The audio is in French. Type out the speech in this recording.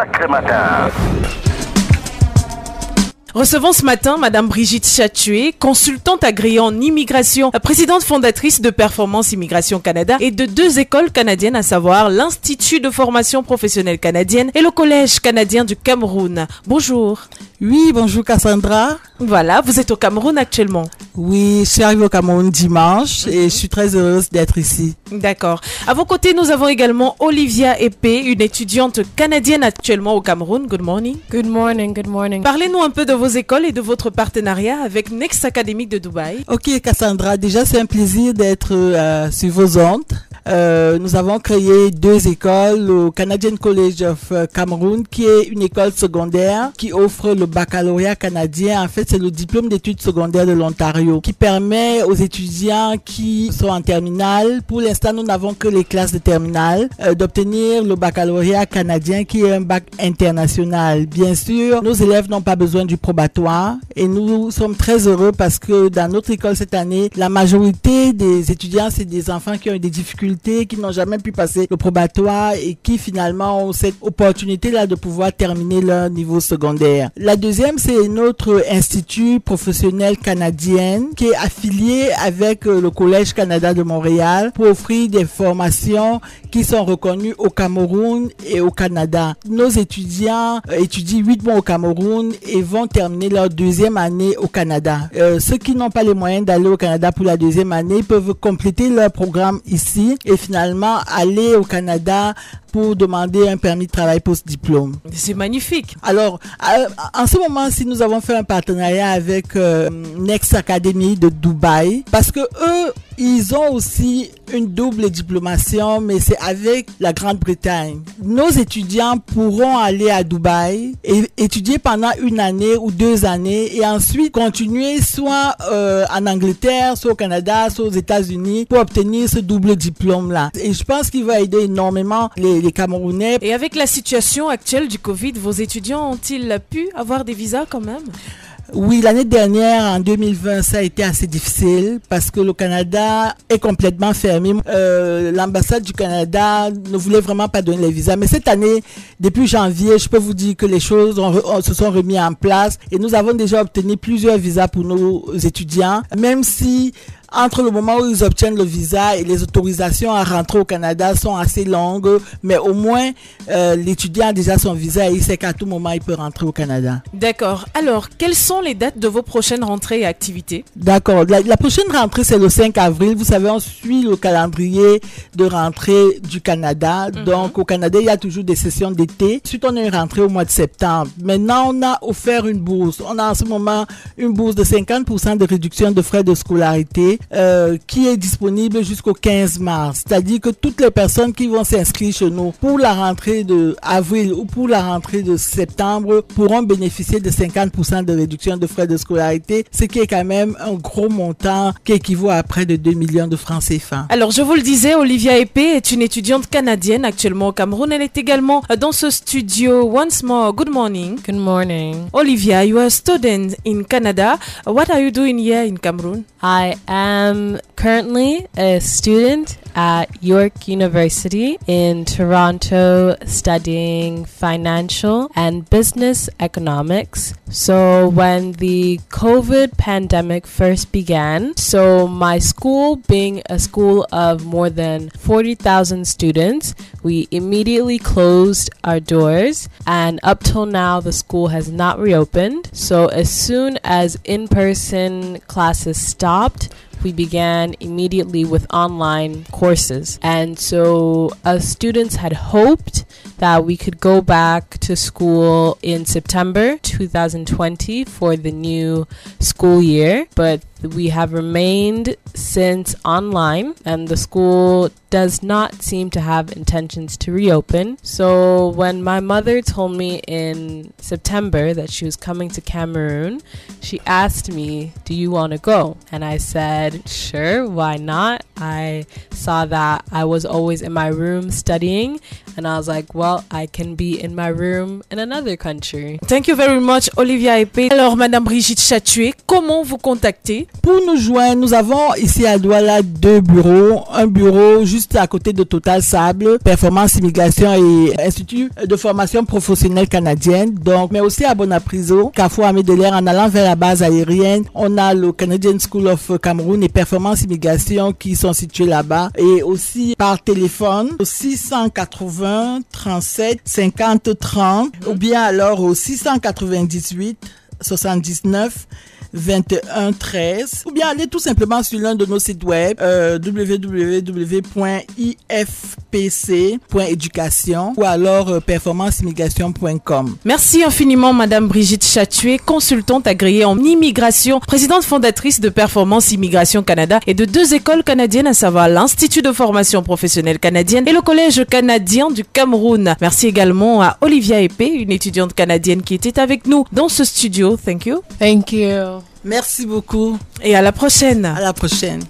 sacré matin. Recevons ce matin Madame Brigitte Chatué, consultante agréée en immigration, présidente fondatrice de Performance Immigration Canada et de deux écoles canadiennes, à savoir l'Institut de formation professionnelle canadienne et le Collège canadien du Cameroun. Bonjour. Oui, bonjour Cassandra. Voilà, vous êtes au Cameroun actuellement. Oui, je suis arrivée au Cameroun dimanche et je suis très heureuse d'être ici. D'accord. À vos côtés, nous avons également Olivia Epé, une étudiante canadienne actuellement au Cameroun. Good morning. Good morning, good morning. Parlez-nous un peu de vos écoles et de votre partenariat avec Next Academy de Dubaï. Ok Cassandra, déjà c'est un plaisir d'être euh, sur vos ondes. Euh, nous avons créé deux écoles, au Canadian College of euh, Cameroon, qui est une école secondaire qui offre le baccalauréat canadien. En fait, c'est le diplôme d'études secondaires de l'Ontario qui permet aux étudiants qui sont en terminale, pour l'instant nous n'avons que les classes de terminale, euh, d'obtenir le baccalauréat canadien qui est un bac international. Bien sûr, nos élèves n'ont pas besoin du probatoire et nous sommes très heureux parce que dans notre école cette année, la majorité des étudiants, c'est des enfants qui ont eu des difficultés qui n'ont jamais pu passer le probatoire et qui finalement ont cette opportunité-là de pouvoir terminer leur niveau secondaire. La deuxième, c'est notre institut professionnel canadien qui est affilié avec euh, le Collège Canada de Montréal pour offrir des formations qui sont reconnues au Cameroun et au Canada. Nos étudiants euh, étudient huit mois au Cameroun et vont terminer leur deuxième année au Canada. Euh, ceux qui n'ont pas les moyens d'aller au Canada pour la deuxième année peuvent compléter leur programme ici et finalement aller au Canada pour demander un permis de travail post-diplôme. C'est magnifique. Alors, en ce moment, si nous avons fait un partenariat avec euh, Next Academy de Dubaï, parce que eux, ils ont aussi une double diplomation, mais c'est avec la Grande-Bretagne. Nos étudiants pourront aller à Dubaï et étudier pendant une année ou deux années et ensuite continuer soit euh, en Angleterre, soit au Canada, soit aux États-Unis pour obtenir ce double diplôme-là. Et je pense qu'il va aider énormément les, les Camerounais. Et avec la situation actuelle du Covid, vos étudiants ont-ils pu avoir des visas quand même? Oui, l'année dernière, en 2020, ça a été assez difficile parce que le Canada est complètement fermé. Euh, L'ambassade du Canada ne voulait vraiment pas donner les visas. Mais cette année, depuis janvier, je peux vous dire que les choses se sont remises en place et nous avons déjà obtenu plusieurs visas pour nos étudiants, même si entre le moment où ils obtiennent le visa et les autorisations à rentrer au Canada sont assez longues, mais au moins euh, l'étudiant a déjà son visa et il sait qu'à tout moment il peut rentrer au Canada. D'accord. Alors, quelles sont les dates de vos prochaines rentrées et activités? D'accord. La, prochaine rentrée, c'est le 5 avril. Vous savez, on suit le calendrier de rentrée du Canada. Mhm. Donc, au Canada, il y a toujours des sessions d'été. Ensuite, on a une rentrée au mois de septembre. Maintenant, on a offert une bourse. On a en ce moment une bourse de 50% de réduction de frais de scolarité euh, qui est disponible jusqu'au 15 mars. C'est-à-dire que toutes les personnes qui vont s'inscrire chez nous pour la rentrée de avril ou pour la rentrée de septembre pourront bénéficier de 50% de réduction de frais de scolarité, ce qui est quand même un gros montant qui équivaut à près de 2 millions de francs CFA. Alors, je vous le disais, Olivia Epé est une étudiante canadienne actuellement au Cameroun. Elle est également dans ce studio. Once more, good morning. Good morning. Olivia, you are a student in Canada. What are you doing here in Cameroon? I am Um, currently a student at York University in Toronto studying financial and business economics. So, when the COVID pandemic first began, so my school being a school of more than 40,000 students, we immediately closed our doors, and up till now, the school has not reopened. So, as soon as in person classes stopped, we began immediately with online courses. And so, us students had hoped that we could go back to school in September 2020 for the new school year, but we have remained since online, and the school does not seem to have intentions to reopen. So, when my mother told me in September that she was coming to Cameroon, she asked me, Do you want to go? And I said, Sure, why not? I saw that I was always in my room studying, and I was like, Well, I can be in my room in another country. Thank you very much, Olivia Epé. Alors, Madame Brigitte Chatué, comment vous contacter Pour nous joindre, nous avons ici à Douala deux bureaux. Un bureau juste à côté de Total Sable, Performance Immigration et Institut de formation professionnelle canadienne. Donc, mais aussi à Bonapriso, Carrefour Amédelaire, en allant vers la base aérienne, on a le Canadian School of Cameroon et Performance Immigration qui sont situés là-bas. Et aussi par téléphone au 680 37 50 30 ou bien alors au 698 79 21 13 ou bien allez tout simplement sur l'un de nos sites web euh, www.ifpc.education ou alors euh, performanceimmigration.com. Merci infiniment Madame Brigitte Chatué, consultante agréée en immigration, présidente fondatrice de Performance Immigration Canada et de deux écoles canadiennes à savoir l'Institut de formation professionnelle canadienne et le Collège canadien du Cameroun. Merci également à Olivia Epé, une étudiante canadienne qui était avec nous dans ce studio. Thank you. Thank you. Merci beaucoup. Et à la prochaine. À la prochaine.